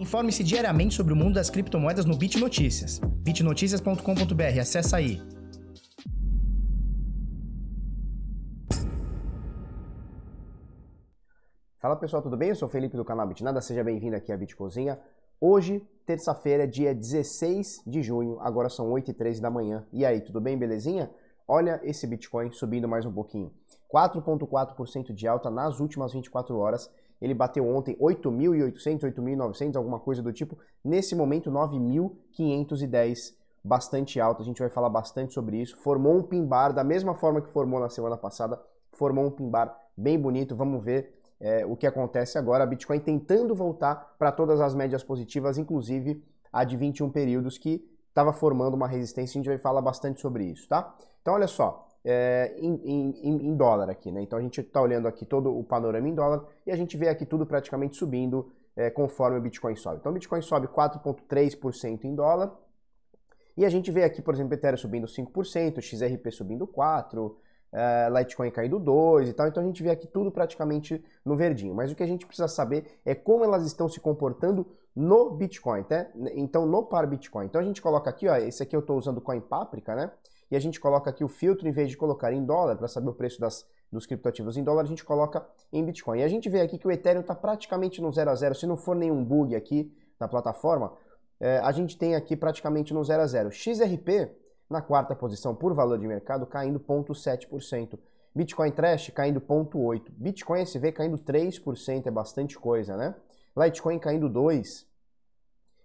Informe-se diariamente sobre o mundo das criptomoedas no Bit Notícias. bitnoticias.com.br, acessa aí. Fala pessoal, tudo bem? Eu sou o Felipe do canal Bitnada, seja bem-vindo aqui à Bitcozinha. Hoje, terça-feira, dia 16 de junho, agora são 8 e 13 da manhã. E aí, tudo bem, belezinha? Olha esse Bitcoin subindo mais um pouquinho. 4,4% de alta nas últimas 24 horas ele bateu ontem 8.800, 8.900, alguma coisa do tipo. Nesse momento, 9.510, bastante alto. A gente vai falar bastante sobre isso. Formou um pimbar da mesma forma que formou na semana passada. Formou um pimbar bem bonito. Vamos ver é, o que acontece agora. A Bitcoin tentando voltar para todas as médias positivas, inclusive a de 21 períodos, que estava formando uma resistência. A gente vai falar bastante sobre isso, tá? Então, olha só é, em, em, em, dólar aqui, né? Então a gente está olhando aqui todo o panorama em dólar e a gente vê aqui tudo praticamente subindo é, conforme o Bitcoin sobe. Então o Bitcoin sobe 4,3% em dólar e a gente vê aqui, por exemplo, Ethereum subindo 5%, XRP subindo 4%, é, Litecoin caindo 2% e tal. Então a gente vê aqui tudo praticamente no verdinho. Mas o que a gente precisa saber é como elas estão se comportando no Bitcoin, tá? Então no par Bitcoin. Então a gente coloca aqui, ó, esse aqui eu estou usando o Coin Paprika, né? E a gente coloca aqui o filtro, em vez de colocar em dólar, para saber o preço das, dos criptoativos em dólar, a gente coloca em Bitcoin. E a gente vê aqui que o Ethereum está praticamente no 0 a 0, se não for nenhum bug aqui na plataforma, é, a gente tem aqui praticamente no 0 a 0. XRP, na quarta posição por valor de mercado, caindo 0,7%. Bitcoin Trash caindo 0,8%. Bitcoin SV caindo 3%, é bastante coisa, né? Litecoin caindo 2%.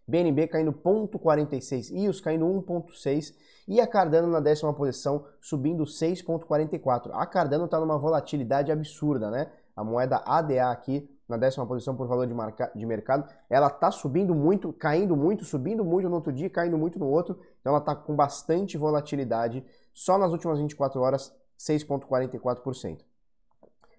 BNB caindo 0,46%. EOS caindo 1,6%. E a Cardano na décima posição, subindo 6,44. A Cardano está numa volatilidade absurda, né? A moeda ADA aqui na décima posição por valor de, marca, de mercado, ela está subindo muito, caindo muito, subindo muito no outro dia, caindo muito no outro. Então ela está com bastante volatilidade. Só nas últimas 24 horas, 6,44%.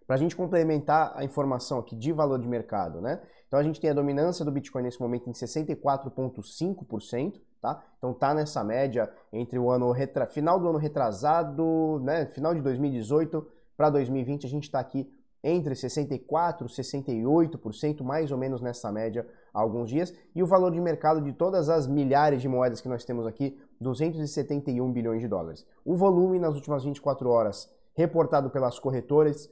Para a gente complementar a informação aqui de valor de mercado, né? Então a gente tem a dominância do Bitcoin nesse momento em 64,5%, tá? Então tá nessa média entre o ano retra... final do ano retrasado, né? Final de 2018 para 2020 a gente está aqui entre 64 e 68%, mais ou menos nessa média há alguns dias. E o valor de mercado de todas as milhares de moedas que nós temos aqui, 271 bilhões de dólares. O volume nas últimas 24 horas reportado pelas corretoras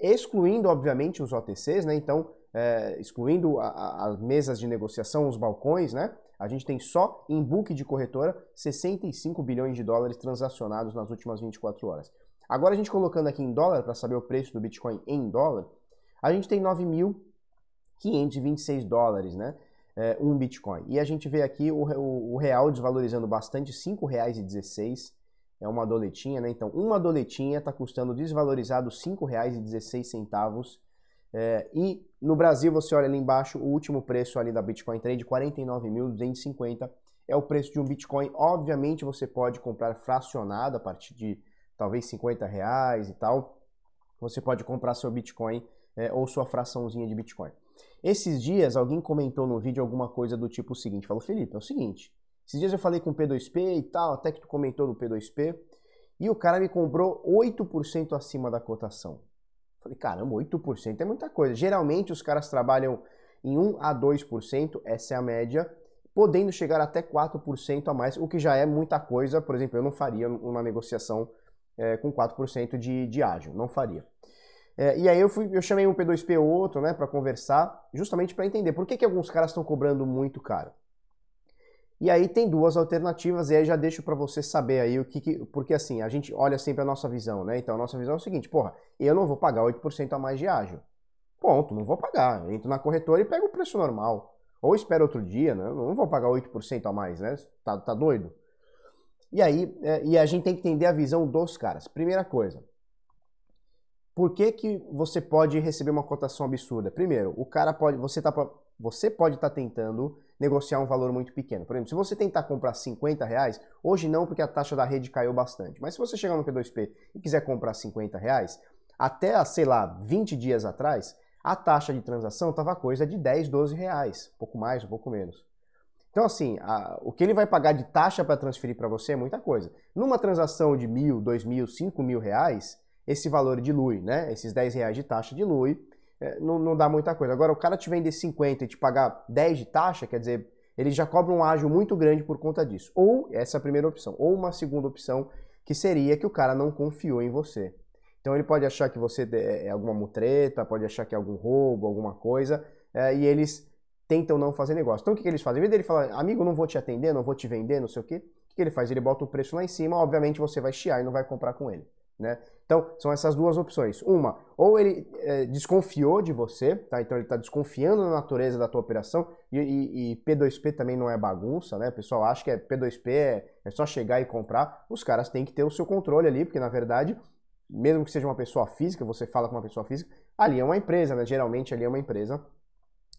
excluindo, obviamente, os OTCs, né? Então, é, excluindo as mesas de negociação, os balcões, né? A gente tem só em book de corretora 65 bilhões de dólares transacionados nas últimas 24 horas. Agora a gente colocando aqui em dólar para saber o preço do Bitcoin em dólar, a gente tem 9.526 dólares, né? É, um Bitcoin. E a gente vê aqui o, o, o real desvalorizando bastante, R$ 5,16 é uma doletinha, né? Então, uma doletinha está custando desvalorizado R$ 5,16. É, e no Brasil, você olha ali embaixo, o último preço ali da Bitcoin Trade, 49.250, é o preço de um Bitcoin. Obviamente, você pode comprar fracionado a partir de talvez 50 reais e tal. Você pode comprar seu Bitcoin é, ou sua fraçãozinha de Bitcoin. Esses dias, alguém comentou no vídeo alguma coisa do tipo seguinte, falou, Felipe, é o seguinte, esses dias eu falei com o P2P e tal, até que tu comentou do P2P, e o cara me comprou 8% acima da cotação. Falei, caramba, 8% é muita coisa. Geralmente os caras trabalham em 1 a 2%, essa é a média, podendo chegar até 4% a mais, o que já é muita coisa. Por exemplo, eu não faria uma negociação é, com 4% de, de ágio, não faria. É, e aí eu, fui, eu chamei um P2P ou outro né, para conversar, justamente para entender por que, que alguns caras estão cobrando muito caro. E aí tem duas alternativas, e aí já deixo para você saber aí o que, que, Porque assim, a gente olha sempre a nossa visão, né? Então a nossa visão é o seguinte, porra, eu não vou pagar 8% a mais de ágil. Ponto, não vou pagar. Eu entro na corretora e pego o preço normal. Ou espero outro dia, né? Não vou pagar 8% a mais, né? Tá, tá doido? E aí, é, e a gente tem que entender a visão dos caras. Primeira coisa, por que, que você pode receber uma cotação absurda? Primeiro, o cara pode, você tá, você pode estar tá tentando negociar um valor muito pequeno. Por exemplo, se você tentar comprar 50 reais, hoje não, porque a taxa da rede caiu bastante. Mas se você chegar no P2P e quiser comprar 50 reais, até, sei lá, 20 dias atrás, a taxa de transação estava coisa de 10, 12 reais. Um pouco mais, um pouco menos. Então, assim, a, o que ele vai pagar de taxa para transferir para você é muita coisa. Numa transação de mil, dois mil, cinco mil reais, esse valor dilui, né? Esses 10 reais de taxa dilui não, não dá muita coisa. Agora, o cara te vender 50 e te pagar 10 de taxa, quer dizer, ele já cobra um ágio muito grande por conta disso. Ou, essa é a primeira opção. Ou uma segunda opção, que seria que o cara não confiou em você. Então ele pode achar que você é, é alguma mutreta, pode achar que é algum roubo, alguma coisa, é, e eles tentam não fazer negócio. Então o que, que eles fazem? Em vez dele falar, amigo, não vou te atender, não vou te vender, não sei o quê, o que ele faz? Ele bota o preço lá em cima, obviamente você vai chiar e não vai comprar com ele. Né? Então, são essas duas opções. Uma, ou ele é, desconfiou de você, tá? então ele está desconfiando da natureza da tua operação, e, e, e, P2P também não é bagunça, né? O pessoal acha que é P2P é, é só chegar e comprar. Os caras têm que ter o seu controle ali, porque na verdade, mesmo que seja uma pessoa física, você fala com uma pessoa física, ali é uma empresa, né? Geralmente ali é uma empresa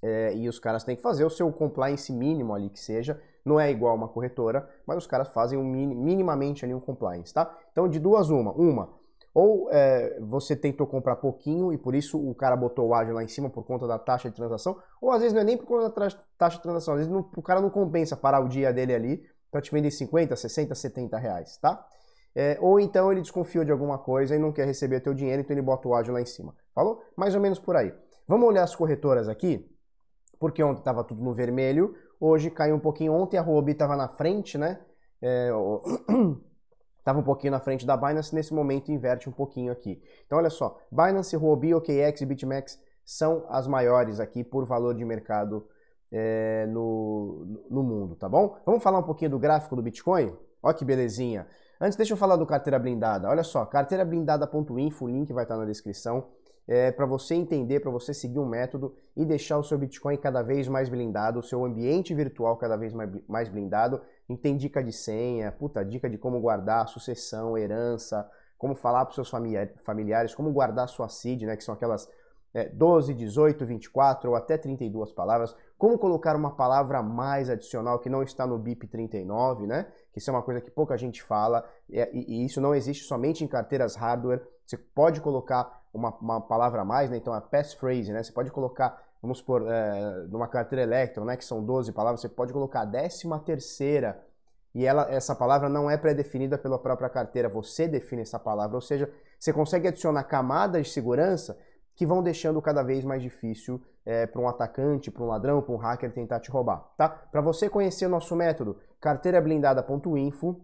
é, e os caras têm que fazer o seu compliance mínimo ali que seja. Não é igual uma corretora, mas os caras fazem um minimamente ali um compliance, tá? Então, de duas, uma. Uma, ou é, você tentou comprar pouquinho e por isso o cara botou o ágio lá em cima por conta da taxa de transação, ou às vezes não é nem por conta da taxa de transação, às vezes não, o cara não compensa parar o dia dele ali para te vender 50, 60, 70 reais, tá? É, ou então ele desconfiou de alguma coisa e não quer receber o teu dinheiro, então ele bota o ágio lá em cima. Falou? Mais ou menos por aí. Vamos olhar as corretoras aqui porque ontem estava tudo no vermelho, hoje caiu um pouquinho. Ontem a Huobi estava na frente, né? Estava é, um pouquinho na frente da Binance, nesse momento inverte um pouquinho aqui. Então olha só, Binance, Huobi, OKX e BitMEX são as maiores aqui por valor de mercado é, no, no mundo, tá bom? Vamos falar um pouquinho do gráfico do Bitcoin? Olha que belezinha. Antes, deixa eu falar do carteira blindada. Olha só, carteirablindada.info, o link vai estar na descrição é, para você entender, para você seguir um método e deixar o seu Bitcoin cada vez mais blindado, o seu ambiente virtual cada vez mais blindado. Tem dica de senha, puta, dica de como guardar sucessão, herança, como falar para seus familiares, como guardar sua seed, né, que são aquelas é, 12, 18, 24 ou até 32 palavras, como colocar uma palavra mais adicional que não está no BIP 39, né? Que isso é uma coisa que pouca gente fala e, e isso não existe somente em carteiras hardware. Você pode colocar uma, uma palavra a mais, né? Então a passphrase, né? Você pode colocar, vamos supor, é, numa carteira Electron, né? Que são 12 palavras, você pode colocar a décima terceira e ela, essa palavra não é pré-definida pela própria carteira, você define essa palavra, ou seja, você consegue adicionar camadas de segurança que vão deixando cada vez mais difícil é, para um atacante, para um ladrão, para um hacker tentar te roubar, tá? Para você conhecer o nosso método, carteirablindada.info,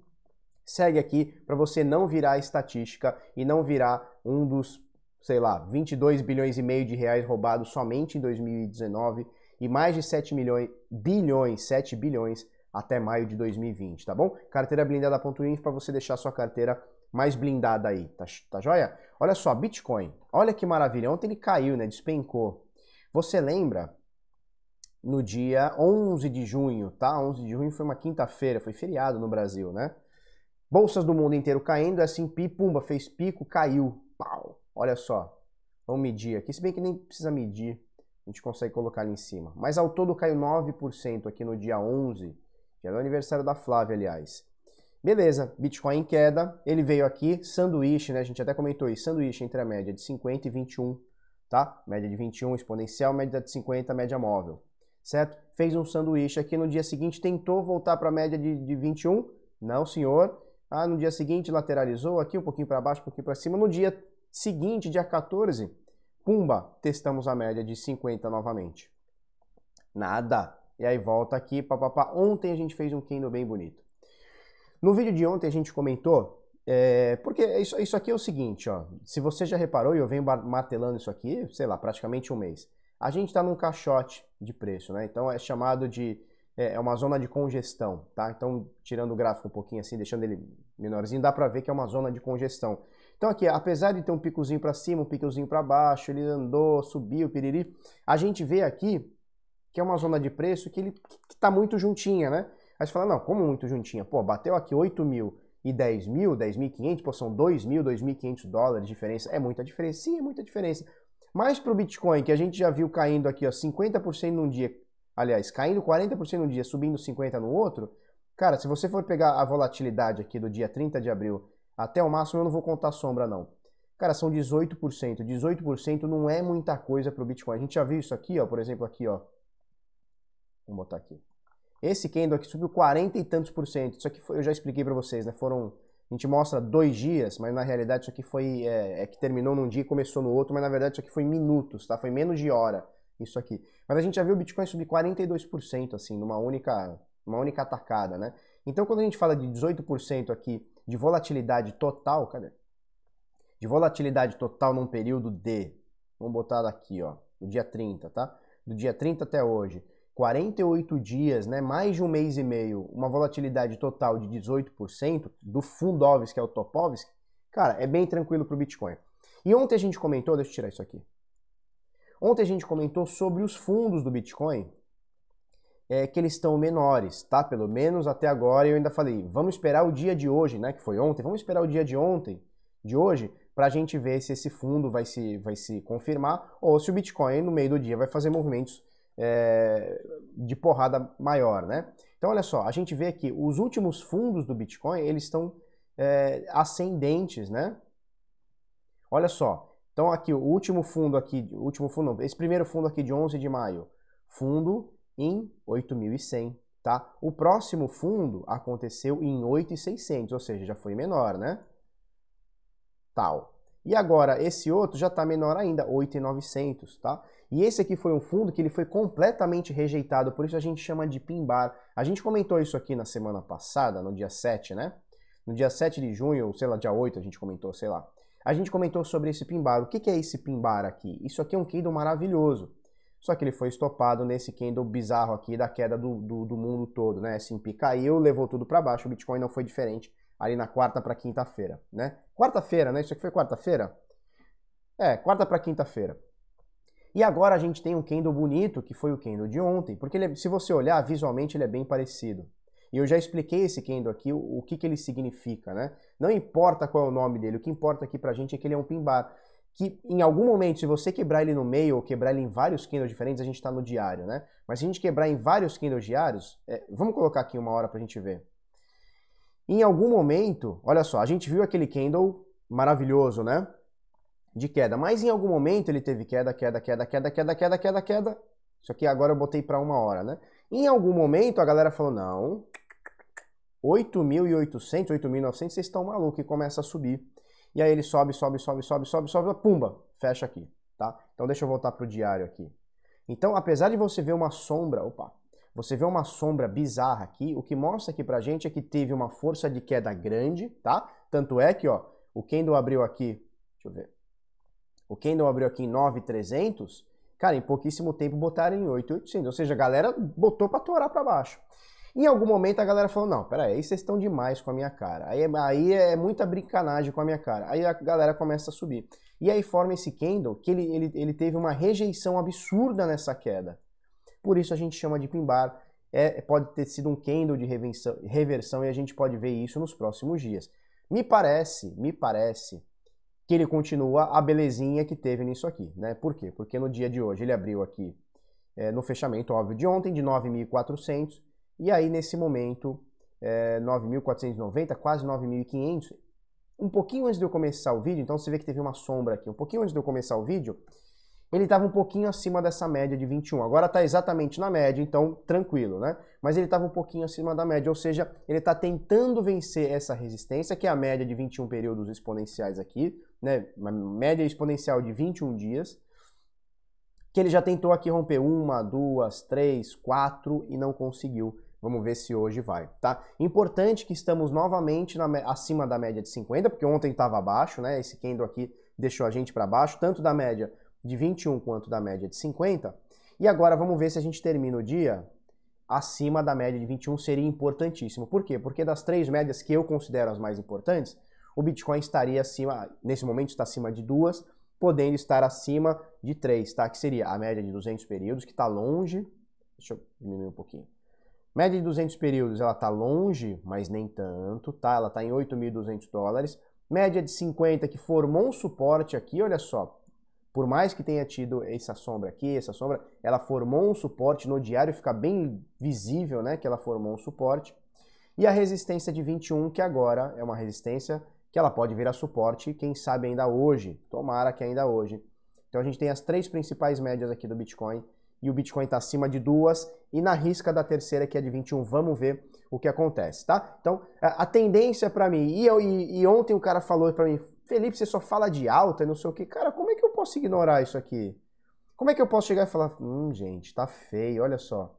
segue aqui para você não virar estatística e não virar um dos sei lá, 22 bilhões e meio de reais roubados somente em 2019 e mais de 7 milhões, bilhões, 7 bilhões até maio de 2020, tá bom? Carteira blindada.info para você deixar sua carteira mais blindada aí, tá, tá joia? Olha só, Bitcoin, olha que maravilha, ontem ele caiu, né, despencou. Você lembra no dia 11 de junho, tá? 11 de junho foi uma quinta-feira, foi feriado no Brasil, né? Bolsas do mundo inteiro caindo, S&P, pumba, fez pico, caiu, pau. Olha só, vamos medir aqui, se bem que nem precisa medir, a gente consegue colocar ali em cima. Mas ao todo caiu 9% aqui no dia 11, que é o aniversário da Flávia, aliás. Beleza, Bitcoin em queda, ele veio aqui, sanduíche, né? A gente até comentou isso, sanduíche entre a média de 50 e 21, tá? Média de 21 exponencial, média de 50, média móvel, certo? Fez um sanduíche aqui, no dia seguinte tentou voltar para a média de, de 21, não senhor. Ah, no dia seguinte lateralizou aqui, um pouquinho para baixo, um pouquinho para cima. No dia Seguinte, dia 14, pumba, testamos a média de 50 novamente. Nada. E aí volta aqui, papapá. Ontem a gente fez um candle bem bonito. No vídeo de ontem a gente comentou, é, porque isso, isso aqui é o seguinte, ó. Se você já reparou, e eu venho martelando isso aqui, sei lá, praticamente um mês. A gente está num caixote de preço, né? Então é chamado de é, é uma zona de congestão, tá? Então, tirando o gráfico um pouquinho assim, deixando ele menorzinho, dá para ver que é uma zona de congestão. Então aqui, apesar de ter um picozinho para cima, um picozinho para baixo, ele andou, subiu, piriri, a gente vê aqui que é uma zona de preço que ele está muito juntinha, né? Aí você fala, não, como muito juntinha? Pô, bateu aqui 8 mil e 10 mil, 10.500, pô, são 2 mil, 2.500 dólares de diferença. É muita diferença? Sim, é muita diferença. Mas para o Bitcoin, que a gente já viu caindo aqui, ó, 50% num dia, aliás, caindo 40% num dia, subindo 50% no outro, cara, se você for pegar a volatilidade aqui do dia 30 de abril até o máximo eu não vou contar sombra não. Cara, são 18%. 18% não é muita coisa para o Bitcoin. A gente já viu isso aqui, ó, por exemplo, aqui, ó. Vamos botar aqui. Esse candle aqui subiu 40 e tantos por cento. Isso aqui foi, eu já expliquei para vocês, né? Foram A gente mostra dois dias, mas na realidade isso aqui foi. É, é, que terminou num dia e começou no outro, mas na verdade isso aqui foi minutos, tá? Foi menos de hora isso aqui. Mas a gente já viu o Bitcoin subir 42%, assim, numa única, numa única atacada, né? Então quando a gente fala de 18% aqui de volatilidade total, cadê? De volatilidade total num período de. Vamos botar aqui, ó, do dia 30, tá? Do dia 30 até hoje 48 dias, né, mais de um mês e meio, uma volatilidade total de 18% do Fundovsk, que é o Topovsk, cara, é bem tranquilo para o Bitcoin. E ontem a gente comentou, deixa eu tirar isso aqui. Ontem a gente comentou sobre os fundos do Bitcoin, é, que eles estão menores, tá? Pelo menos até agora eu ainda falei, vamos esperar o dia de hoje, né? Que foi ontem, vamos esperar o dia de ontem, de hoje, para a gente ver se esse fundo vai se, vai se confirmar ou se o Bitcoin no meio do dia vai fazer movimentos é, de porrada maior, né? Então, olha só, a gente vê que os últimos fundos do Bitcoin, eles estão é, ascendentes, né? Olha só, então aqui o último fundo aqui, o último fundo, esse primeiro fundo aqui de 11 de maio, fundo em 8.100, tá? O próximo fundo aconteceu em 8.600, ou seja, já foi menor, né? Tal. E agora esse outro já está menor ainda, 8.900, tá? E esse aqui foi um fundo que ele foi completamente rejeitado, por isso a gente chama de pimbar. A gente comentou isso aqui na semana passada, no dia 7, né? No dia 7 de junho, ou sei lá, dia 8 a gente comentou, sei lá. A gente comentou sobre esse pimbar. O que, que é esse pimbar aqui? Isso aqui é um candle maravilhoso. Só que ele foi estopado nesse candle bizarro aqui da queda do, do, do mundo todo, né? S&P caiu, levou tudo para baixo, o Bitcoin não foi diferente ali na quarta para quinta-feira, né? Quarta-feira, né? Isso aqui foi quarta-feira? É, quarta para quinta-feira. E agora a gente tem um candle bonito, que foi o candle de ontem, porque ele, se você olhar visualmente ele é bem parecido. E eu já expliquei esse candle aqui, o, o que, que ele significa, né? Não importa qual é o nome dele, o que importa aqui pra gente é que ele é um pin bar. Que em algum momento, se você quebrar ele no meio ou quebrar ele em vários candles diferentes, a gente está no diário, né? Mas se a gente quebrar em vários candles diários, é, vamos colocar aqui uma hora pra gente ver. Em algum momento, olha só, a gente viu aquele candle maravilhoso, né? de queda. Mas em algum momento ele teve queda, queda, queda, queda, queda, queda, queda, queda. Isso aqui agora eu botei para uma hora, né? Em algum momento a galera falou, não, 8.800, 8.900, vocês estão malucos, e começa a subir. E aí ele sobe, sobe, sobe, sobe, sobe, sobe, pumba, fecha aqui, tá? Então deixa eu voltar pro diário aqui. Então, apesar de você ver uma sombra, opa, você vê uma sombra bizarra aqui, o que mostra aqui pra gente é que teve uma força de queda grande, tá? Tanto é que, ó, o candle abriu aqui, deixa eu ver, o Kendall abriu aqui em 9,300, cara, em pouquíssimo tempo botaram em 8,800. Ou seja, a galera botou para torar para baixo. Em algum momento a galera falou, não, peraí, vocês estão demais com a minha cara. Aí, aí é muita brincanagem com a minha cara. Aí a galera começa a subir. E aí forma esse candle que ele, ele, ele teve uma rejeição absurda nessa queda. Por isso a gente chama de pimbar. É, pode ter sido um candle de reversão, reversão e a gente pode ver isso nos próximos dias. Me parece, me parece que ele continua a belezinha que teve nisso aqui, né? Por quê? Porque no dia de hoje ele abriu aqui é, no fechamento, óbvio, de ontem, de 9.400, e aí nesse momento, é, 9.490, quase 9.500, um pouquinho antes de eu começar o vídeo, então você vê que teve uma sombra aqui, um pouquinho antes de eu começar o vídeo, ele estava um pouquinho acima dessa média de 21. Agora está exatamente na média, então tranquilo, né? Mas ele estava um pouquinho acima da média, ou seja, ele está tentando vencer essa resistência, que é a média de 21 períodos exponenciais aqui, né? Média exponencial de 21 dias, que ele já tentou aqui romper uma, duas, três, quatro e não conseguiu. Vamos ver se hoje vai, tá? Importante que estamos novamente na, acima da média de 50, porque ontem estava abaixo, né? Esse candle aqui deixou a gente para baixo, tanto da média de 21 quanto da média de 50. E agora vamos ver se a gente termina o dia acima da média de 21, seria importantíssimo. Por quê? Porque das três médias que eu considero as mais importantes, o Bitcoin estaria acima, nesse momento está acima de duas, podendo estar acima de três, tá? Que seria a média de 200 períodos, que está longe. Deixa eu diminuir um pouquinho. Média de 200 períodos, ela está longe, mas nem tanto, tá? Ela está em 8.200 dólares. Média de 50, que formou um suporte aqui, olha só, por mais que tenha tido essa sombra aqui, essa sombra, ela formou um suporte no diário, fica bem visível, né, que ela formou um suporte. E a resistência de 21, que agora é uma resistência que ela pode vir a suporte, quem sabe ainda hoje, tomara que ainda hoje. Então a gente tem as três principais médias aqui do Bitcoin, e o Bitcoin está acima de duas, e na risca da terceira, que é de 21, vamos ver o que acontece, tá? Então, a tendência para mim, e, eu, e, e ontem o cara falou para mim, Felipe, você só fala de alta e não sei o que. Cara, como é que eu posso ignorar isso aqui? Como é que eu posso chegar e falar, hum, gente, tá feio, olha só.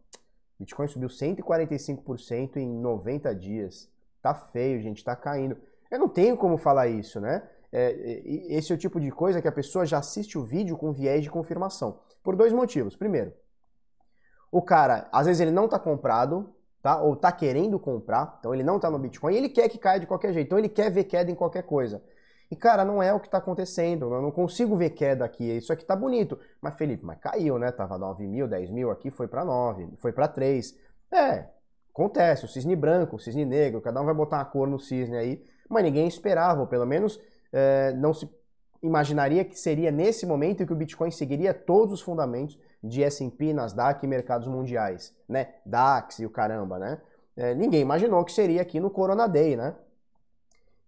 Bitcoin subiu 145% em 90 dias. Tá feio, gente, tá caindo. Eu não tenho como falar isso, né? É, esse é o tipo de coisa que a pessoa já assiste o vídeo com viés de confirmação. Por dois motivos. Primeiro, o cara, às vezes ele não tá comprado, tá? Ou tá querendo comprar, então ele não tá no Bitcoin, ele quer que caia de qualquer jeito, então ele quer ver queda em qualquer coisa. E, cara, não é o que está acontecendo. Eu não consigo ver queda aqui. Isso aqui tá bonito. Mas, Felipe, mas caiu, né? Tava 9 mil, 10 mil, aqui foi para 9, foi para 3. É, acontece. O cisne branco, o cisne negro, cada um vai botar uma cor no cisne aí. Mas ninguém esperava, ou pelo menos é, não se imaginaria que seria nesse momento que o Bitcoin seguiria todos os fundamentos de S&P, Nasdaq e mercados mundiais, né? DAX e o caramba, né? É, ninguém imaginou que seria aqui no Corona Day, né?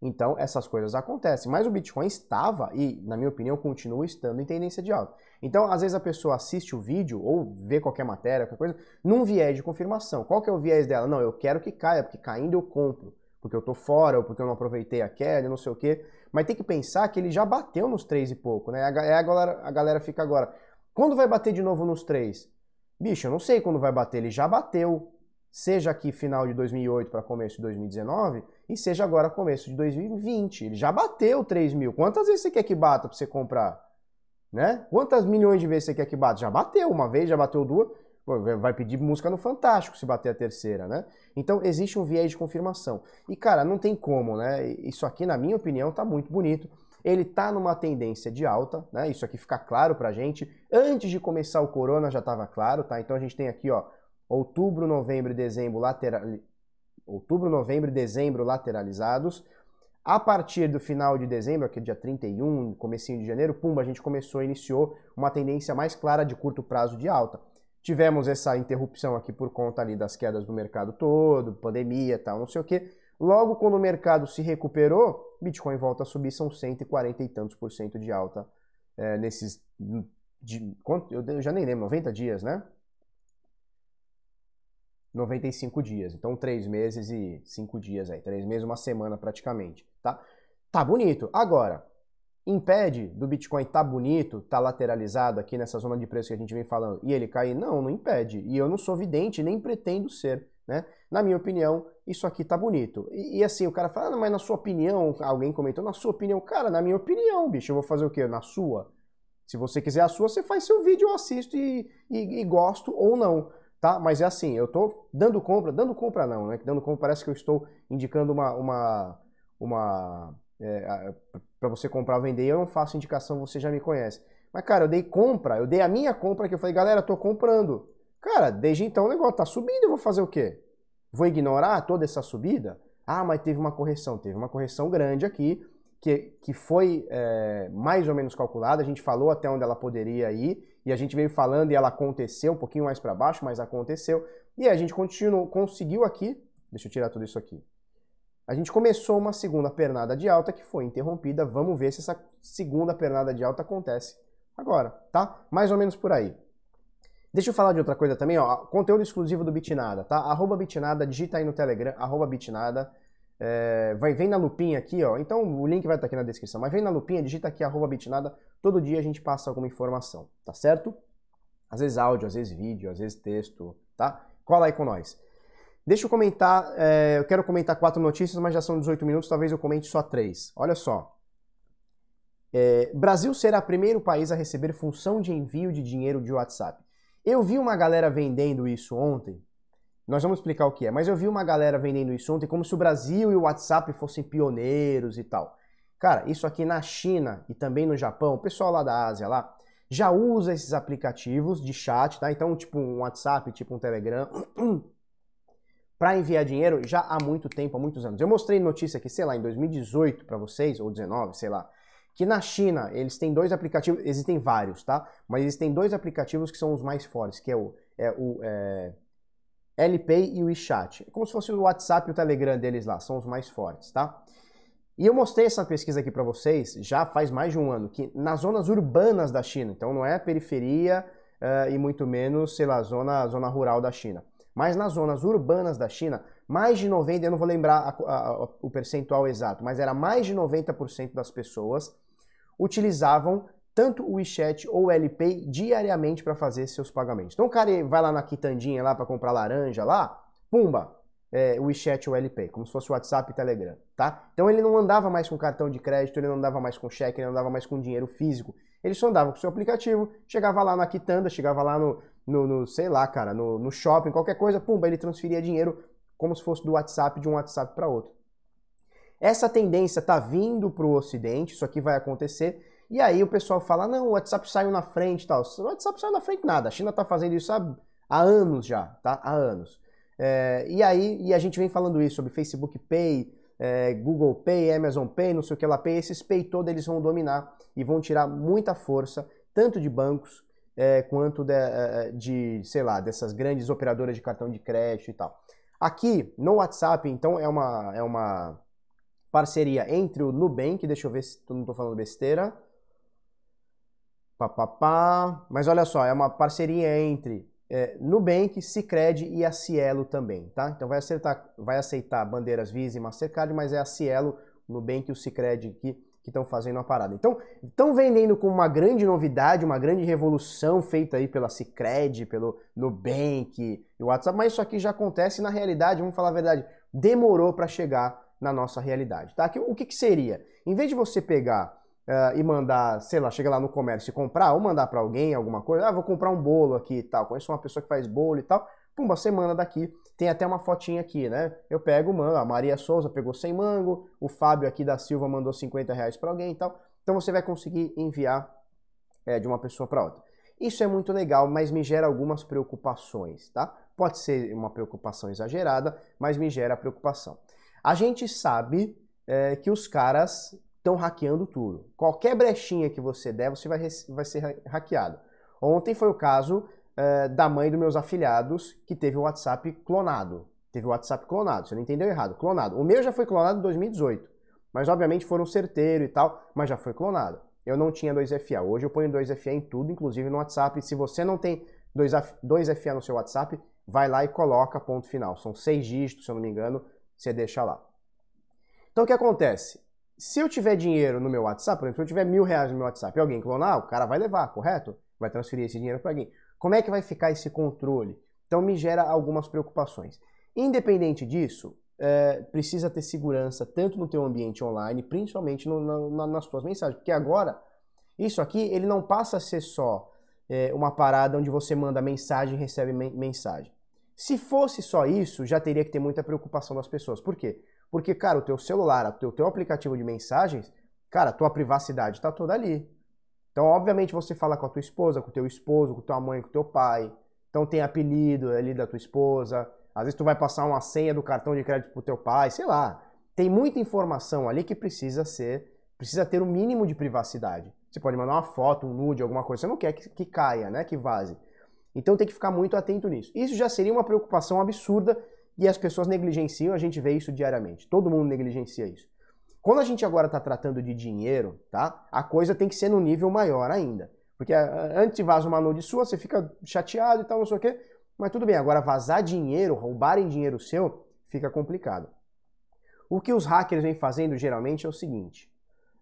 Então, essas coisas acontecem. Mas o Bitcoin estava, e na minha opinião continua estando em tendência de alta. Então, às vezes a pessoa assiste o vídeo ou vê qualquer matéria, qualquer coisa, num viés de confirmação. Qual que é o viés dela? Não, eu quero que caia, porque caindo eu compro. Porque eu tô fora, ou porque eu não aproveitei a queda, não sei o quê. Mas tem que pensar que ele já bateu nos três e pouco, né? É a galera, a galera fica agora. Quando vai bater de novo nos três? Bicho, eu não sei quando vai bater, ele já bateu seja aqui final de 2008 para começo de 2019 e seja agora começo de 2020. Ele já bateu 3 mil. Quantas vezes você quer que bata para você comprar? Né? Quantas milhões de vezes você quer que bata? Já bateu uma vez, já bateu duas. Vai pedir música no Fantástico se bater a terceira, né? Então existe um viés de confirmação. E cara, não tem como, né? Isso aqui, na minha opinião, tá muito bonito. Ele tá numa tendência de alta, né? Isso aqui fica claro pra gente. Antes de começar o corona já estava claro, tá? Então a gente tem aqui, ó, outubro, novembro e dezembro lateral... outubro, novembro e dezembro lateralizados. A partir do final de dezembro, aqui dia 31, comecinho de janeiro, pumba, a gente começou, iniciou uma tendência mais clara de curto prazo de alta. Tivemos essa interrupção aqui por conta ali das quedas do mercado todo, pandemia tal, não sei o que. Logo, quando o mercado se recuperou, Bitcoin volta a subir, são 140 e tantos por cento de alta é, nesses. De, eu já nem lembro, 90 dias, né? 95 dias. Então, três meses e cinco dias aí. Três meses, uma semana praticamente, tá? Tá bonito. Agora, impede do Bitcoin tá bonito, tá lateralizado aqui nessa zona de preço que a gente vem falando e ele cair? Não, não impede. E eu não sou vidente, nem pretendo ser, né? Na minha opinião, isso aqui tá bonito. E, e assim, o cara fala, ah, mas na sua opinião, alguém comentou, na sua opinião, cara, na minha opinião, bicho, eu vou fazer o quê? Na sua? Se você quiser a sua, você faz seu vídeo, eu assisto e, e, e gosto ou não tá? Mas é assim, eu estou dando compra, dando compra não, né? Dando compra parece que eu estou indicando uma, uma, uma é, para você comprar vender, eu não faço indicação, você já me conhece. Mas, cara, eu dei compra, eu dei a minha compra que eu falei, galera, tô comprando. Cara, desde então o negócio tá subindo, eu vou fazer o quê? Vou ignorar toda essa subida? Ah, mas teve uma correção, teve uma correção grande aqui, que, que foi é, mais ou menos calculada, a gente falou até onde ela poderia ir, e a gente veio falando e ela aconteceu um pouquinho mais para baixo, mas aconteceu. E a gente continuou, conseguiu aqui, deixa eu tirar tudo isso aqui. A gente começou uma segunda pernada de alta que foi interrompida. Vamos ver se essa segunda pernada de alta acontece agora, tá? Mais ou menos por aí. Deixa eu falar de outra coisa também, ó. Conteúdo exclusivo do Bitnada, tá? Arroba Bitnada, digita aí no Telegram, arroba Bitnada. É, vai, vem na lupinha aqui, ó. Então o link vai estar aqui na descrição. Mas vem na lupinha, digita aqui arroba bitnada. Todo dia a gente passa alguma informação, tá certo? Às vezes áudio, às vezes vídeo, às vezes texto, tá? Cola aí com nós. Deixa eu comentar, é, eu quero comentar quatro notícias, mas já são 18 minutos, talvez eu comente só três. Olha só. É, Brasil será o primeiro país a receber função de envio de dinheiro de WhatsApp. Eu vi uma galera vendendo isso ontem, nós vamos explicar o que é, mas eu vi uma galera vendendo isso ontem como se o Brasil e o WhatsApp fossem pioneiros e tal. Cara, isso aqui na China e também no Japão, o pessoal lá da Ásia lá, já usa esses aplicativos de chat, tá? Então, tipo um WhatsApp, tipo um Telegram, para enviar dinheiro já há muito tempo, há muitos anos. Eu mostrei notícia aqui, sei lá, em 2018 para vocês, ou 19, sei lá, que na China eles têm dois aplicativos, existem vários, tá? Mas existem dois aplicativos que são os mais fortes, que é o, é o é, LPay e o WeChat. É como se fosse o WhatsApp e o Telegram deles lá, são os mais fortes, tá? E eu mostrei essa pesquisa aqui para vocês já faz mais de um ano, que nas zonas urbanas da China, então não é periferia uh, e muito menos, sei lá, zona, zona rural da China, Mas nas zonas urbanas da China, mais de 90%, eu não vou lembrar a, a, a, o percentual exato, mas era mais de 90% das pessoas utilizavam tanto o WeChat ou o LPay diariamente para fazer seus pagamentos. Então o cara vai lá na quitandinha lá para comprar laranja lá, pumba, é, o WeChat ou LPay, como se fosse o WhatsApp e Telegram, tá? Então ele não andava mais com cartão de crédito, ele não andava mais com cheque, ele não andava mais com dinheiro físico, ele só andava com o seu aplicativo, chegava lá na quitanda, chegava lá no, no, no sei lá, cara, no, no shopping, qualquer coisa, pumba, ele transferia dinheiro como se fosse do WhatsApp de um WhatsApp para outro. Essa tendência está vindo para o Ocidente, isso aqui vai acontecer, e aí o pessoal fala, não, o WhatsApp saiu na frente e tal. O WhatsApp saiu na frente nada, a China está fazendo isso há, há, anos já, tá? Há anos. É, e aí, e a gente vem falando isso sobre Facebook Pay, é, Google Pay, Amazon Pay, não sei o que lá, Pay, esses Pay todos eles vão dominar e vão tirar muita força, tanto de bancos é, quanto de, é, é, de, sei lá, dessas grandes operadoras de cartão de crédito e tal. Aqui no WhatsApp, então, é uma, é uma parceria entre o Nubank, deixa eu ver se não estou falando besteira, Pá, pá, pá. Mas olha só, é uma parceria entre é, Nubank, Cicred e a Cielo também, tá? Então vai, acertar, vai aceitar bandeiras Visa e Mastercard, mas é a Cielo, Nubank e o Cicred que estão fazendo a parada. Então, estão vendendo como uma grande novidade, uma grande revolução feita aí pela Cicred, pelo Nubank e o WhatsApp, mas isso aqui já acontece na realidade, vamos falar a verdade, demorou para chegar na nossa realidade, tá? O que, que seria? Em vez de você pegar uh, e mandar, sei lá, chega lá no comércio e comprar, ou mandar para alguém alguma coisa, ah, vou comprar um bolo aqui e tal, conheço uma pessoa que faz bolo e tal, pumba, você manda daqui, tem até uma fotinha aqui, né? Eu pego, mando, a Maria Souza pegou 100 mango, o Fábio aqui da Silva mandou 50 reais para alguém e tal, então você vai conseguir enviar é, de uma pessoa para outra. Isso é muito legal, mas me gera algumas preocupações, tá? Pode ser uma preocupação exagerada, mas me gera preocupação. A gente sabe é, que os caras estão hackeando tudo. Qualquer brechinha que você der, você vai, vai ser hackeado. Ontem foi o caso uh, da mãe dos meus afiliados que teve o WhatsApp clonado. Teve o WhatsApp clonado, você não entendeu errado, clonado. O meu já foi clonado em 2018, mas obviamente foram certeiro e tal, mas já foi clonado. Eu não tinha 2FA, hoje eu ponho 2FA em tudo, inclusive no WhatsApp. Se você não tem 2FA no seu WhatsApp, vai lá e coloca ponto final. São seis dígitos, se eu não me engano, você deixa lá. Então o que acontece? Se eu tiver dinheiro no meu WhatsApp, por exemplo, se eu tiver mil reais no meu WhatsApp e alguém clonar, o cara vai levar, correto? Vai transferir esse dinheiro para alguém. Como é que vai ficar esse controle? Então me gera algumas preocupações. Independente disso, é, precisa ter segurança tanto no teu ambiente online, principalmente no, na, nas tuas mensagens, porque agora isso aqui ele não passa a ser só é, uma parada onde você manda mensagem e recebe mensagem. Se fosse só isso, já teria que ter muita preocupação das pessoas. Por quê? Porque, cara, o teu celular, o teu, teu aplicativo de mensagens, cara, a tua privacidade está toda ali. Então, obviamente, você fala com a tua esposa, com o teu esposo, com tua mãe, com o teu pai. Então, tem apelido ali da tua esposa. Às vezes, tu vai passar uma senha do cartão de crédito pro teu pai, sei lá. Tem muita informação ali que precisa ser, precisa ter o um mínimo de privacidade. Você pode mandar uma foto, um nude, alguma coisa. Você não quer que, que caia, né? Que vaze. Então, tem que ficar muito atento nisso. Isso já seria uma preocupação absurda e as pessoas negligenciam, a gente vê isso diariamente. Todo mundo negligencia isso. Quando a gente agora está tratando de dinheiro, tá? A coisa tem que ser no nível maior ainda. Porque antes vaza uma nude sua, você fica chateado e tal, não sei o quê. Mas tudo bem, agora vazar dinheiro, roubarem dinheiro seu, fica complicado. O que os hackers vêm fazendo geralmente é o seguinte.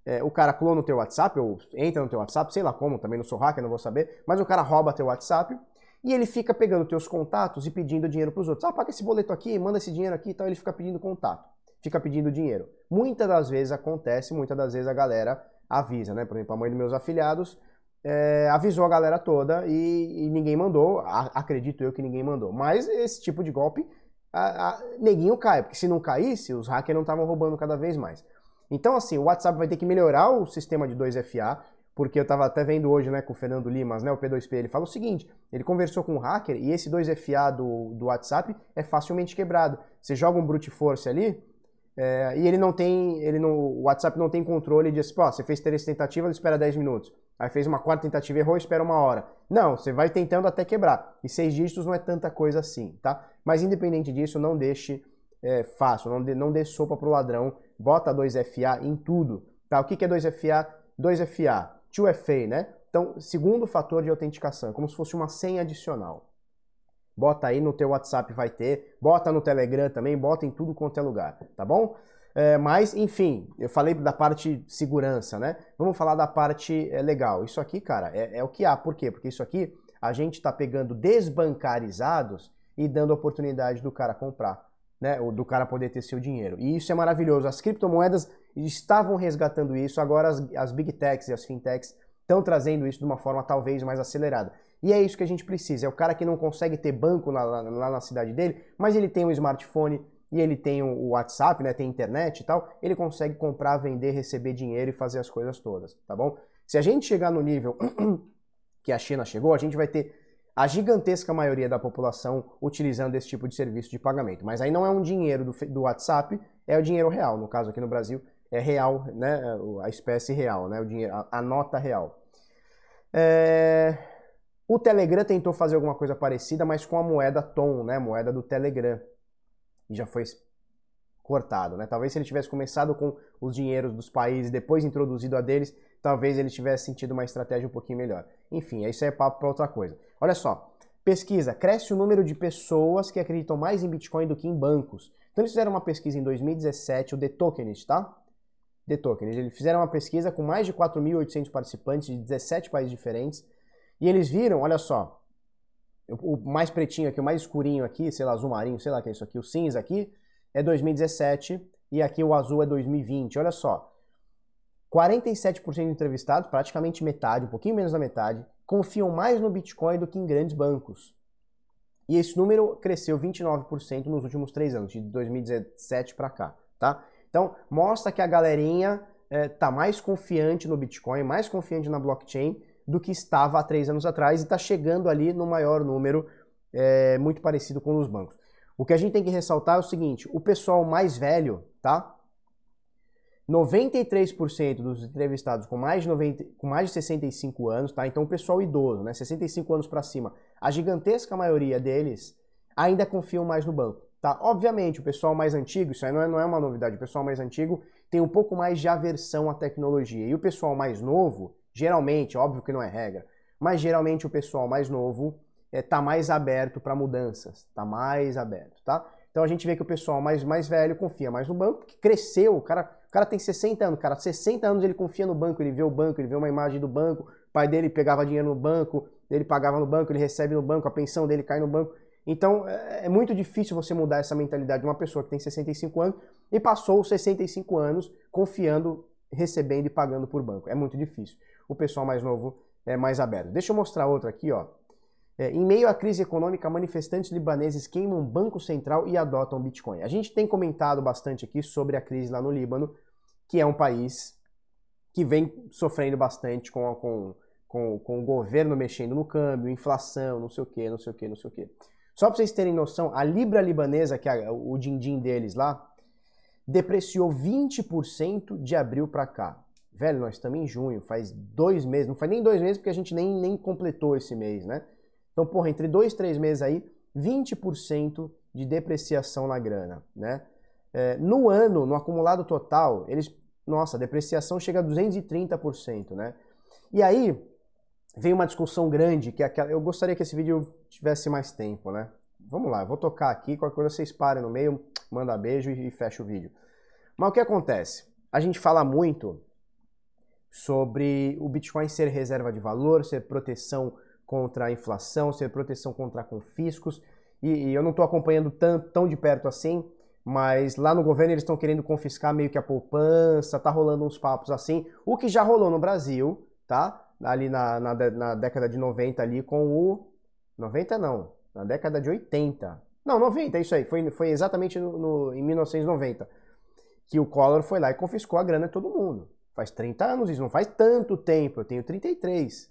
É, o cara clona o teu WhatsApp, ou entra no teu WhatsApp, sei lá como, também não sou hacker, não vou saber, mas o cara rouba teu WhatsApp e ele fica pegando teus contatos e pedindo dinheiro para os outros. Ah, paga esse boleto aqui, manda esse dinheiro aqui e tal. Ele fica pedindo contato, fica pedindo dinheiro. Muitas das vezes acontece, muitas das vezes a galera avisa, né? Por exemplo, a mãe dos meus afiliados é, avisou a galera toda e, e ninguém mandou. A, acredito eu que ninguém mandou. Mas esse tipo de golpe, a, a, neguinho cai, porque se não caísse, os hackers não estavam roubando cada vez mais. Então, assim, o WhatsApp vai ter que melhorar o sistema de 2FA, porque eu estava até vendo hoje né, com o Fernando Limas, né, o P2P, ele fala o seguinte, ele conversou com um hacker e esse 2FA do, do WhatsApp é facilmente quebrado. Você joga um brute force ali é, e ele não tem, ele não, o WhatsApp não tem controle de, pô, você fez três tentativas, espera 10 minutos. Aí fez uma quarta tentativa, errou, espera uma hora. Não, você vai tentando até quebrar. E seis dígitos não é tanta coisa assim, tá? Mas independente disso, não deixe é, fácil, não dê, não dê sopa pro ladrão, bota 2FA em tudo, tá? O que, que é 2FA? 2FA 2FA, né? Então, segundo fator de autenticação, é como se fosse uma senha adicional. Bota aí no teu WhatsApp vai ter, bota no Telegram também, bota em tudo quanto é lugar, tá bom? É, mas, enfim, eu falei da parte segurança, né? Vamos falar da parte é, legal. Isso aqui, cara, é, é, o que há. Por quê? Porque isso aqui a gente está pegando desbancarizados e dando oportunidade do cara comprar, né? Ou do cara poder ter seu dinheiro. E isso é maravilhoso. As criptomoedas estavam resgatando isso, agora as, as big techs e as fintechs estão trazendo isso de uma forma talvez mais acelerada. E é isso que a gente precisa. É o cara que não consegue ter banco lá, na cidade dele, mas ele tem um smartphone e ele tem o WhatsApp, né, tem internet e tal, ele consegue comprar, vender, receber dinheiro e fazer as coisas todas, tá bom? Se a gente chegar no nível que a China chegou, a gente vai ter a gigantesca maioria da população utilizando esse tipo de serviço de pagamento. Mas aí não é um dinheiro do, do WhatsApp, é o dinheiro real. No caso aqui no Brasil, é real, né? A espécie real, né? O dinheiro, a, a nota real. É... O Telegram tentou fazer alguma coisa parecida, mas com a moeda Tom, né? Moeda do Telegram. E já foi cortado, né? Talvez se ele tivesse começado com os dinheiros dos países, depois introduzido a deles, talvez ele tivesse sentido uma estratégia um pouquinho melhor. Enfim, isso é papo para outra coisa. Olha só, pesquisa, cresce o número de pessoas que acreditam mais em Bitcoin do que em bancos. Então eles fizeram uma pesquisa em 2017, o The Tokenist, tá? The Tokenist, eles fizeram uma pesquisa com mais de 4.800 participantes de 17 países diferentes, e eles viram, olha só, o mais pretinho aqui, o mais escurinho aqui, sei lá, azul marinho, sei lá que é isso aqui, o cinza aqui, é 2017 e aqui o azul é 2020. Olha só, 47% de entrevistados, praticamente metade, um pouquinho menos da metade, confiam mais no Bitcoin do que em grandes bancos. E esse número cresceu 29% nos últimos três anos, de 2017 para cá, tá? Então, mostra que a galerinha é, tá mais confiante no Bitcoin, mais confiante na blockchain do que estava há três anos atrás e está chegando ali no maior número, é, muito parecido com os bancos. O que a gente tem que ressaltar é o seguinte: o pessoal mais velho, tá? 93% dos entrevistados com mais, de 90, com mais de 65 anos, tá? Então o pessoal idoso, né? 65 anos para cima, a gigantesca maioria deles ainda confiam mais no banco, tá? Obviamente, o pessoal mais antigo, isso aí não é, não é uma novidade, o pessoal mais antigo tem um pouco mais de aversão à tecnologia. E o pessoal mais novo, Geralmente, óbvio que não é regra, mas geralmente o pessoal mais novo está é, mais aberto para mudanças, está mais aberto, tá? Então a gente vê que o pessoal mais, mais velho confia mais no banco, que cresceu, o cara, o cara tem 60 anos, cara, 60 anos ele confia no banco, ele vê o banco, ele vê uma imagem do banco, o pai dele pegava dinheiro no banco, ele pagava no banco, ele recebe no banco, a pensão dele cai no banco. Então é, é muito difícil você mudar essa mentalidade de uma pessoa que tem 65 anos e passou os 65 anos confiando, recebendo e pagando por banco. É muito difícil o pessoal mais novo é mais aberto. Deixa eu mostrar outra aqui, ó. É, em meio à crise econômica, manifestantes libaneses queimam banco central e adotam Bitcoin. A gente tem comentado bastante aqui sobre a crise lá no Líbano, que é um país que vem sofrendo bastante com, com, com, com o governo mexendo no câmbio, inflação, não sei o que, não sei o que, não sei o que. Só para vocês terem noção, a libra libanesa, que é o din-din deles lá, depreciou 20% de abril para cá. Velho, nós estamos em junho, faz dois meses, não faz nem dois meses porque a gente nem, nem completou esse mês, né? Então, porra, entre dois, três meses aí, 20% de depreciação na grana, né? É, no ano, no acumulado total, eles, nossa, a depreciação chega a 230%, né? E aí, vem uma discussão grande, que é aquela, eu gostaria que esse vídeo tivesse mais tempo, né? Vamos lá, eu vou tocar aqui, qualquer coisa vocês parem no meio, manda beijo e, e fecha o vídeo. Mas o que acontece? A gente fala muito sobre o Bitcoin ser reserva de valor, ser proteção contra a inflação, ser proteção contra confiscos. E, e eu não estou acompanhando tão, tão de perto assim, mas lá no governo eles estão querendo confiscar meio que a poupança, tá rolando uns papos assim, o que já rolou no Brasil, tá? Ali na, na, na década de 90 ali com o... 90 não, na década de 80. Não, 90, é isso aí, foi, foi exatamente no, no, em 1990 que o Collor foi lá e confiscou a grana de todo mundo. Faz 30 anos isso, não faz tanto tempo. Eu tenho 33.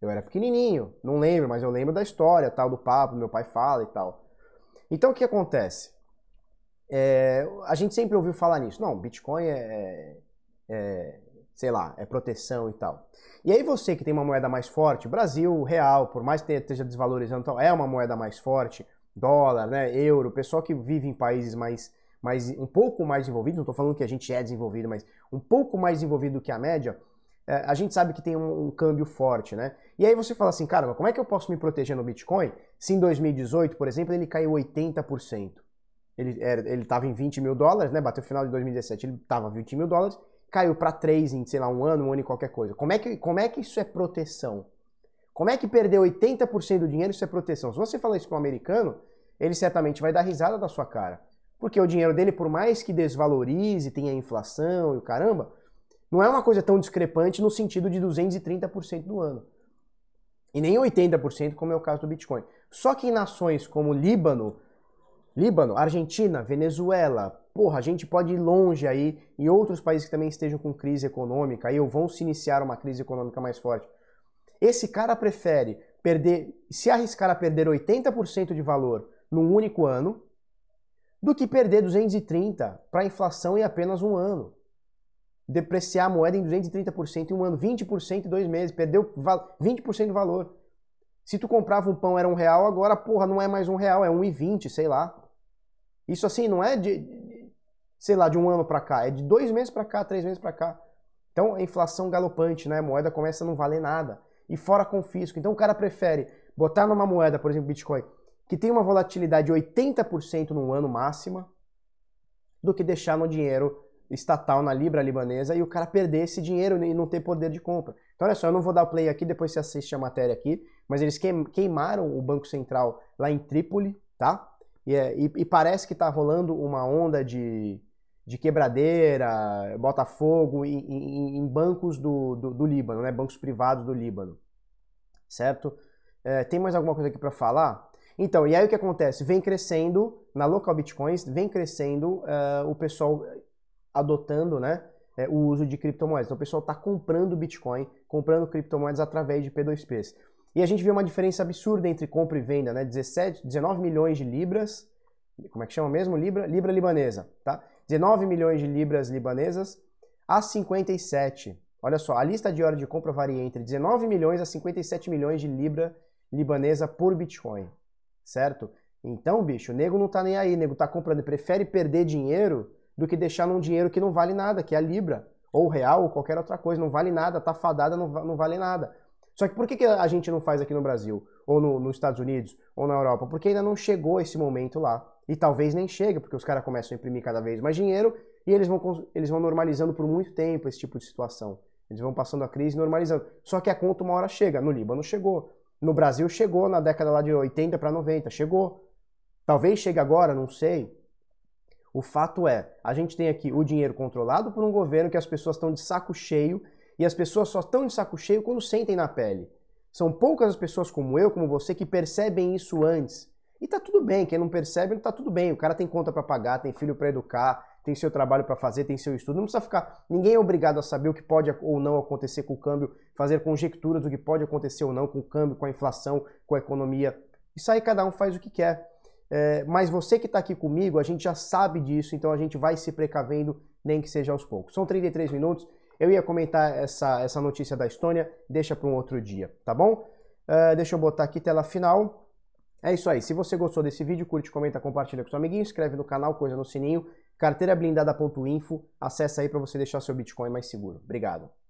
Eu era pequenininho, não lembro, mas eu lembro da história, tal, do papo, meu pai fala e tal. Então o que acontece? É, a gente sempre ouviu falar nisso. Não, Bitcoin é, é, é, sei lá, é proteção e tal. E aí você que tem uma moeda mais forte, Brasil, real, por mais que esteja desvalorizando, então é uma moeda mais forte, dólar, né, euro, pessoal que vive em países mais mais, um pouco mais desenvolvido, não estou falando que a gente é desenvolvido, mas um pouco mais desenvolvido do que a média, é, a gente sabe que tem um, um, câmbio forte, né? E aí você fala assim, cara, como é que eu posso me proteger no Bitcoin se em 2018, por exemplo, ele caiu 80%? Ele estava em 20 mil dólares, né? Bateu o final de 2017, ele estava 20 mil dólares, caiu para 3 em, sei lá, um ano, um ano e qualquer coisa. Como é que, como é que isso é proteção? Como é que perder 80% do dinheiro isso é proteção? Se você falar isso para um americano, ele certamente vai dar risada da sua cara. Porque o dinheiro dele, por mais que desvalorize, tenha inflação e o caramba, não é uma coisa tão discrepante no sentido de 230% do ano. E nem 80%, como é o caso do Bitcoin. Só que em nações como Líbano, Líbano, Argentina, Venezuela, porra, a gente pode ir longe aí, e outros países que também estejam com crise econômica, aí vão se iniciar uma crise econômica mais forte. Esse cara prefere perder, se arriscar a perder 80% de valor num único ano, do que perder 230 para inflação em apenas um ano. Depreciar a moeda em 230% em um ano, 20% em dois meses, perdeu 20% de valor. Se tu comprava um pão era um real, agora, porra, não é mais um real, é um e vinte, sei lá. Isso assim não é de, sei lá, de um ano para cá, é de dois meses para cá, três meses para cá. Então, a inflação galopante, né? A moeda começa a não valer nada. E fora confisco. Então, o cara prefere botar numa moeda, por exemplo, Bitcoin, que tem uma volatilidade de 80% no ano máxima, do que deixar no dinheiro estatal na Libra libanesa e o cara perder esse dinheiro e não ter poder de compra. Então, olha só, eu não vou dar o play aqui, depois você assiste a matéria aqui, mas eles queimaram o Banco Central lá em Trípoli, tá? E, é, e, e parece que está rolando uma onda de, de quebradeira, Botafogo em, em, em bancos do, do, do, Líbano, né? bancos privados do Líbano, certo? É, tem mais alguma coisa aqui para falar? Então, e aí o que acontece? Vem crescendo, na local bitcoins, vem crescendo uh, o pessoal adotando né, é, o uso de criptomoedas. Então o pessoal está comprando Bitcoin, comprando criptomoedas através de P2Ps. E a gente vê uma diferença absurda entre compra e venda, né? 17, 19 milhões de libras, como é que chama mesmo? Libra, libra libanesa, tá? 19 milhões de libras libanesas a 57. Olha só, a lista de hora de compra varia entre 19 milhões a 57 milhões de libra libanesa por Bitcoin certo? Então, bicho, o nego não tá nem aí, o nego tá comprando, prefere perder dinheiro do que deixar num dinheiro que não vale nada, que é a Libra, ou real, ou qualquer outra coisa, não vale nada, tá fadada, não, não vale nada. Só que por que, que a gente não faz aqui no Brasil, ou no, nos Estados Unidos, ou na Europa? Porque ainda não chegou esse momento lá. E talvez nem chegue, porque os caras começam a imprimir cada vez mais dinheiro e eles vão, eles vão normalizando por muito tempo esse tipo de situação. Eles vão passando a crise normalizando. Só que a conta uma hora chega. No Líbano chegou. No Brasil chegou na década lá de 80 para 90, chegou. Talvez chegue agora, não sei. O fato é, a gente tem aqui o dinheiro controlado por um governo que as pessoas estão de saco cheio e as pessoas só estão de saco cheio quando sentem na pele. São poucas as pessoas como eu, como você, que percebem isso antes. E tá tudo bem, quem não percebe, tá tudo bem. O cara tem conta para pagar, tem filho para educar, tem seu trabalho para fazer, tem seu estudo. Não precisa ficar. Ninguém é obrigado a saber o que pode ou não acontecer com o câmbio, fazer conjecturas do que pode acontecer ou não com o câmbio, com a inflação, com a economia. Isso aí cada um faz o que quer. É, mas você que está aqui comigo, a gente já sabe disso, então a gente vai se precavendo, nem que seja aos poucos. São 33 minutos. Eu ia comentar essa, essa notícia da Estônia, deixa para um outro dia, tá bom? Uh, deixa eu botar aqui tela final. É isso aí. Se você gostou desse vídeo, curte, comenta, compartilha com seu amiguinho, inscreve no canal, coisa no sininho carteirablindada.info, acessa aí para você deixar seu Bitcoin mais seguro. Obrigado.